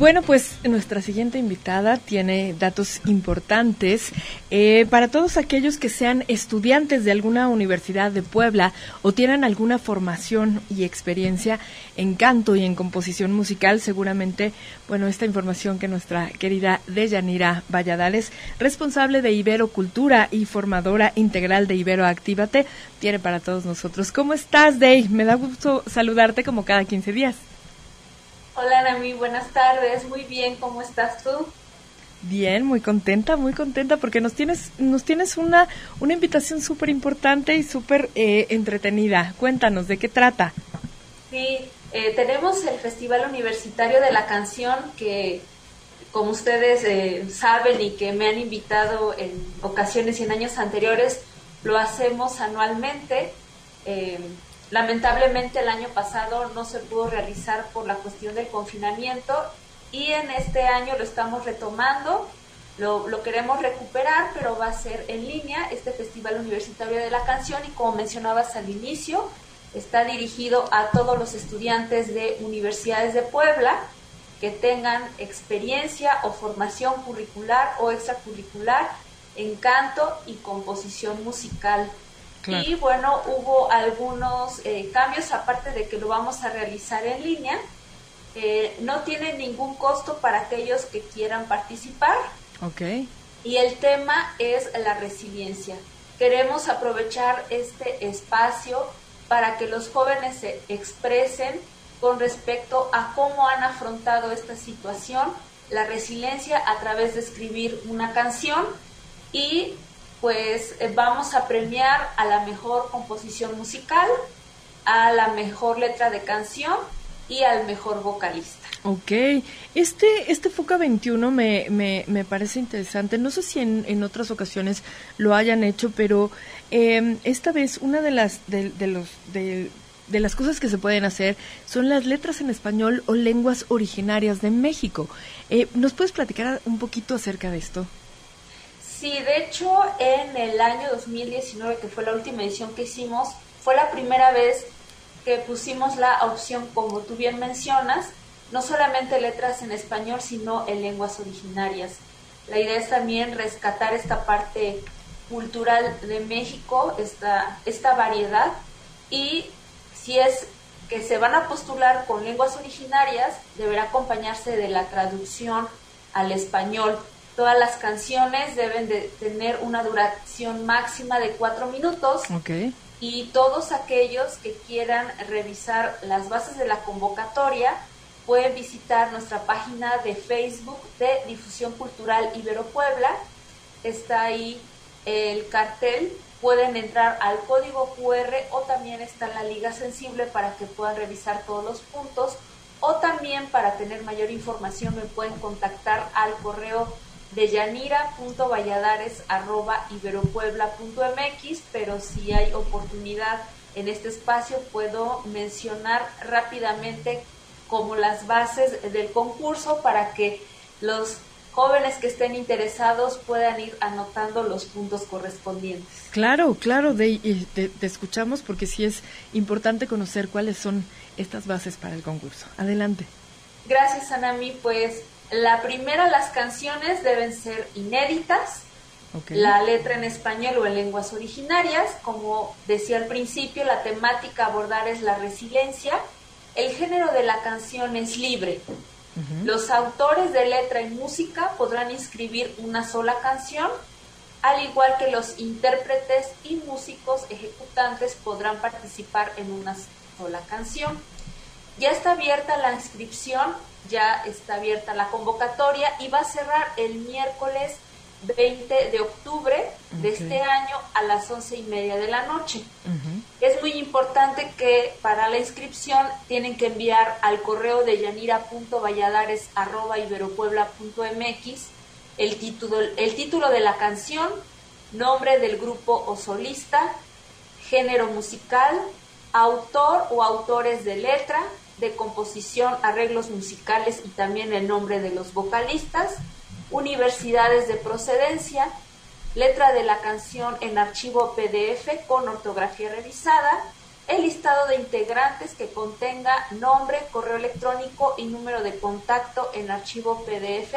Bueno, pues nuestra siguiente invitada tiene datos importantes eh, para todos aquellos que sean estudiantes de alguna universidad de Puebla o tienen alguna formación y experiencia en canto y en composición musical. Seguramente, bueno, esta información que nuestra querida Deyanira Valladares, responsable de Ibero Cultura y formadora integral de Ibero Actívate, tiene para todos nosotros. ¿Cómo estás, Dey? Me da gusto saludarte como cada 15 días. Hola Nami, buenas tardes. Muy bien, ¿cómo estás tú? Bien, muy contenta, muy contenta porque nos tienes, nos tienes una, una invitación súper importante y súper eh, entretenida. Cuéntanos, ¿de qué trata? Sí, eh, tenemos el Festival Universitario de la Canción que, como ustedes eh, saben y que me han invitado en ocasiones y en años anteriores, lo hacemos anualmente. Lamentablemente el año pasado no se pudo realizar por la cuestión del confinamiento y en este año lo estamos retomando, lo, queremos recuperar, pero va a ser en línea este Festival Universitario de la Canción y como mencionabas al inicio, está dirigido a todos los estudiantes de universidades de Puebla que tengan experiencia o formación curricular o extracurricular en canto y composición musical. Y bueno, hubo algunos eh, cambios, aparte de que lo vamos a realizar en línea. Eh, no tiene ningún costo para aquellos que quieran participar. Okay. Y el tema es la resiliencia. Queremos aprovechar este espacio para que los jóvenes se expresen con respecto a cómo han afrontado esta situación, la resiliencia a través de escribir una canción y pues eh, vamos a premiar a la mejor composición musical, a la mejor letra de canción y al mejor vocalista. Ok, este, este FOCA 21 me, me, me parece interesante. No sé si en, en, otras ocasiones lo hayan hecho, pero em, esta vez una de las, de, los, de, de las cosas que se pueden hacer son las letras en español o lenguas originarias de México. Eh, ¿Nos puedes platicar un poquito acerca de esto? Sí, de hecho, en el año 2019, que fue la última edición que hicimos, fue la primera vez que pusimos la opción, como tú bien mencionas, no solamente letras en español, sino en lenguas originarias. La idea es también rescatar esta parte cultural de México, esta, esta variedad, y si es que se van a postular con lenguas originarias, deberá acompañarse de la traducción al español Todas las canciones deben de tener una duración máxima de cuatro minutos. Y todos aquellos que quieran revisar las bases de la convocatoria pueden visitar nuestra página de Facebook de Difusión Cultural Ibero Puebla. Está ahí el cartel. Pueden entrar al código QR o también está la liga sensible para que puedan revisar todos los puntos. O también para tener mayor información me pueden contactar al correo de yanira.valladares.iberopuebla.mx, pero si hay oportunidad en este espacio puedo mencionar rápidamente como las bases del concurso para que los jóvenes que estén interesados puedan ir anotando los puntos correspondientes. Claro, claro, de, te escuchamos porque sí es importante conocer cuáles son estas bases para el concurso. Adelante. Gracias, Anami. Pues la primera, las canciones deben ser inéditas, la letra en español o en lenguas originarias, como decía al principio, la temática a abordar es la resiliencia, el género de la canción es libre. Los autores de letra y música podrán inscribir una sola canción, al igual que los intérpretes y músicos ejecutantes podrán participar en una sola canción. Ya está abierta la inscripción ya está abierta la convocatoria y va a cerrar el miércoles 20 de octubre de este año a las once y media de la noche. Es muy importante que para la inscripción tienen que enviar al correo de yanira.valladares.iberopuebla.mx el título, el título de la canción, nombre del grupo o solista, género musical, autor o autores de letra, de composición, arreglos musicales y también el nombre de los vocalistas, universidades de procedencia, letra de la canción en archivo PDF con ortografía revisada, el listado de integrantes que contenga nombre, correo electrónico y número de contacto en archivo PDF.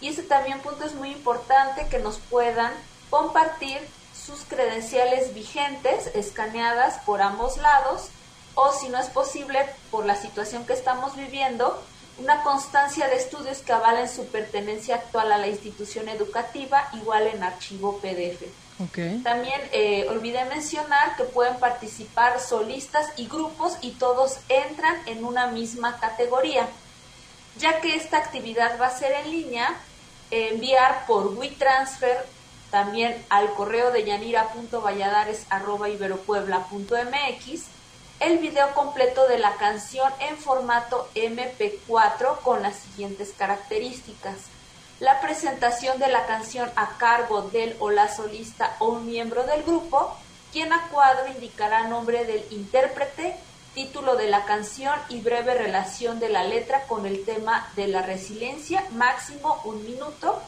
Y ese también punto es muy importante que nos puedan compartir sus credenciales vigentes escaneadas por ambos lados o si no es posible por la situación que estamos viviendo, una constancia de estudios que avalen su pertenencia actual a la institución educativa igual en archivo PDF. También eh, olvidé mencionar que pueden participar solistas y grupos y todos entran en una misma categoría. Ya que esta actividad va a ser en línea, enviar por WeTransfer también al correo de yanira.valladares.iberopuebla.mx el video completo de la canción en formato MP4 con las siguientes características la presentación de la canción a cargo del o la solista o un miembro del grupo, quien a cuadro indicará nombre del intérprete, título de la canción y breve relación de la letra con el tema de la resiliencia, máximo un minuto,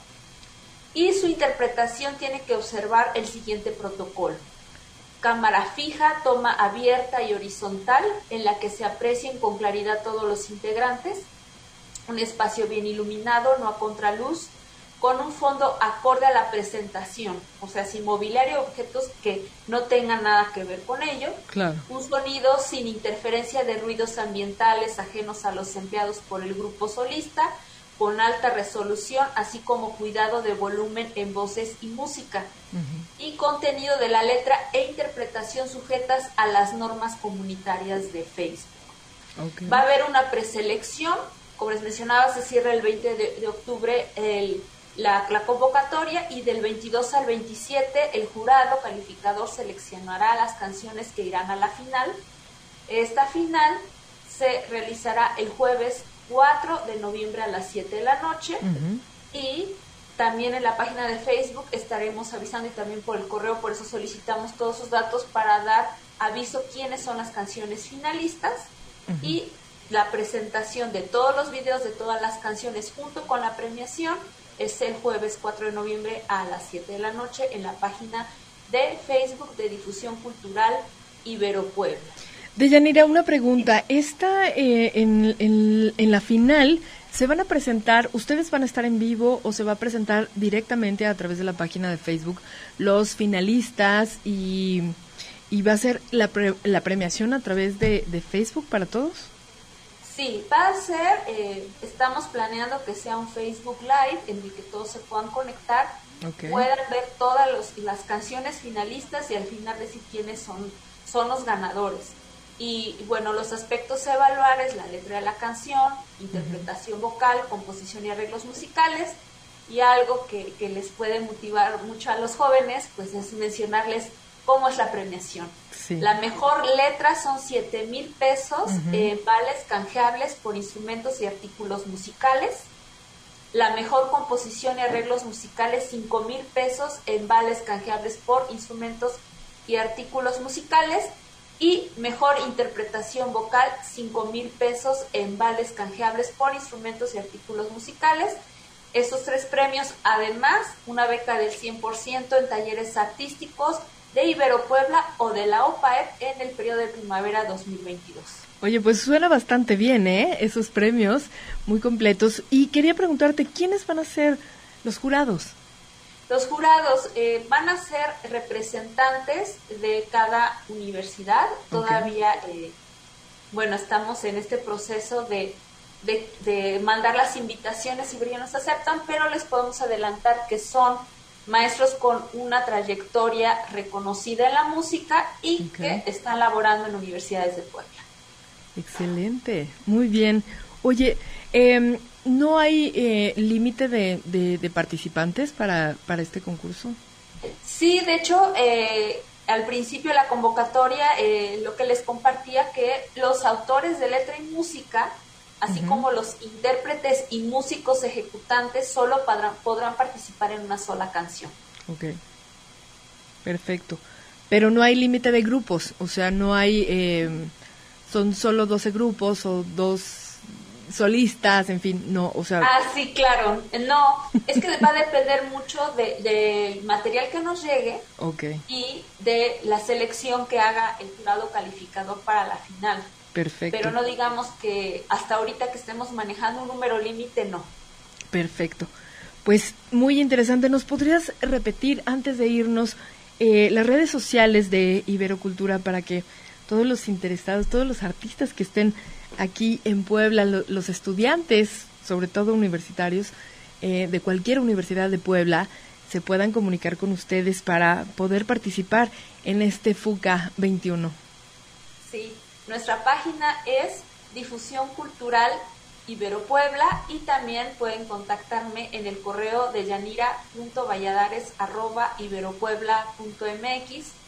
y su interpretación tiene que observar el siguiente protocolo. Cámara fija, toma abierta y horizontal, en la que se aprecien con claridad todos los integrantes, un espacio bien iluminado, no a contraluz, con un fondo acorde a la presentación, o sea, sin mobiliario, objetos que no tengan nada que ver con ello, un sonido sin interferencia de ruidos ambientales ajenos a los empleados por el grupo solista, con alta resolución, así como cuidado de volumen en voces y música, y contenido de la letra e interpretación sujetas a las normas comunitarias de Facebook. Va a haber una preselección como les mencionaba, se cierra el 20 de, octubre la, convocatoria y del 22 al 27 el jurado calificador seleccionará las canciones que irán a la final. Esta final se realizará el jueves 4 de noviembre a las 7 de la noche. Y también en la página de Facebook estaremos avisando y también por el correo, por eso solicitamos todos sus datos para dar aviso quiénes son las canciones finalistas y la presentación de todos los videos de todas las canciones junto con la premiación es el jueves 4 de noviembre a las 7 de la noche en la página de Facebook de Difusión Cultural Ibero Puebla. Deyanira, una pregunta. ¿Esta eh, en, en, la final se van a presentar, ustedes van a estar en vivo o se va a presentar directamente a través de la página de Facebook los finalistas y, y va a ser la, la premiación a través de, de Facebook para todos? Sí, va a ser, eh, estamos planeando que sea un Facebook Live en el que todos se puedan conectar, puedan ver todas las canciones finalistas y al final decir quiénes son, son los ganadores. Y bueno, los aspectos a evaluar es la letra de la canción, interpretación vocal, composición y arreglos musicales. Y algo que, que les puede motivar mucho a los jóvenes, pues es mencionarles cómo es la premiación. La mejor letra son 7 mil pesos en vales canjeables por instrumentos y artículos musicales. La mejor composición y arreglos musicales 5 mil pesos en vales canjeables por instrumentos y artículos musicales. Y mejor interpretación vocal 5 mil pesos en vales canjeables por instrumentos y artículos musicales. Esos tres premios, además, una beca del 100% en talleres artísticos, de Ibero Puebla o de la OPAEP en el periodo de primavera 2022. Oye, pues suena bastante bien, ¿eh? Esos premios muy completos. Y quería preguntarte, ¿quiénes van a ser los jurados? Los jurados eh, van a ser representantes de cada universidad. Todavía, eh, bueno, estamos en este proceso de, de, mandar las invitaciones y ya nos aceptan, pero les podemos adelantar que son maestros con una trayectoria reconocida en la música y que están laborando en universidades de Puebla. Excelente, muy bien. Oye, em, ¿no hay eh, límite de, de, participantes para, para este concurso? Sí, de hecho, eh, al principio de la convocatoria eh, lo que les compartía que los autores de letra y música así como los intérpretes y músicos ejecutantes solo podrán, participar en una sola canción. Ok, perfecto. Pero no hay límite de grupos, o sea, no hay... Eh, son solo 12 grupos o dos solistas, en fin, no, o sea... Ah, sí, claro. No, es que va a depender mucho del de, material que nos llegue okay. y de la selección que haga el jurado calificador para la final. Perfecto. Pero no digamos que hasta ahorita que estemos manejando un número límite, no. Perfecto. Pues muy interesante. ¿Nos podrías repetir antes de irnos eh, las redes sociales de Iberocultura para que todos los interesados, todos los artistas que estén aquí en Puebla, los estudiantes, sobre todo universitarios, eh, de cualquier universidad de Puebla, se puedan comunicar con ustedes para poder participar en este FUCA 21. Sí, nuestra página es Difusión Cultural Ibero Puebla y también pueden contactarme en el correo de yanira.valladares.iberopuebla.mx.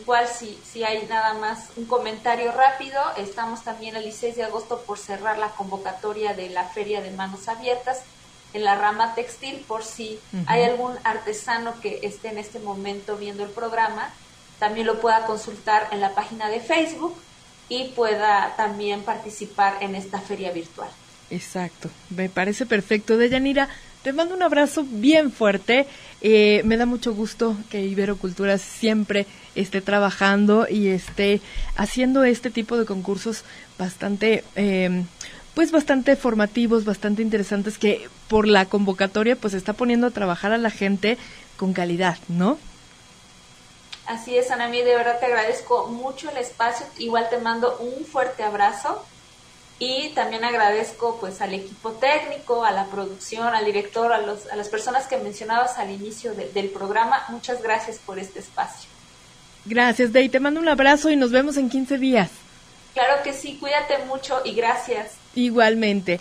Igual si, si hay nada más un comentario rápido, estamos también el 16 de agosto por cerrar la convocatoria de la Feria de Manos Abiertas en la rama textil por si hay algún artesano que esté en este momento viendo el programa, también lo pueda consultar en la página de Facebook y pueda también participar en esta feria virtual. Exacto, me parece perfecto. Deyanira, te mando un abrazo bien fuerte. Eh, me da mucho gusto que Ibero Cultura siempre esté trabajando y esté haciendo este tipo de concursos bastante, eh, pues bastante formativos, bastante interesantes, que por la convocatoria pues está poniendo a trabajar a la gente con calidad, ¿no? Así es, Ana, de verdad te agradezco mucho el espacio. Igual te mando un fuerte abrazo y también agradezco pues al equipo técnico, a la producción, al director, a, los, a las personas que mencionabas al inicio del programa. Muchas gracias por este espacio. Gracias, Dey. Te mando un abrazo y nos vemos en 15 días. Claro que sí, cuídate mucho y gracias. Igualmente.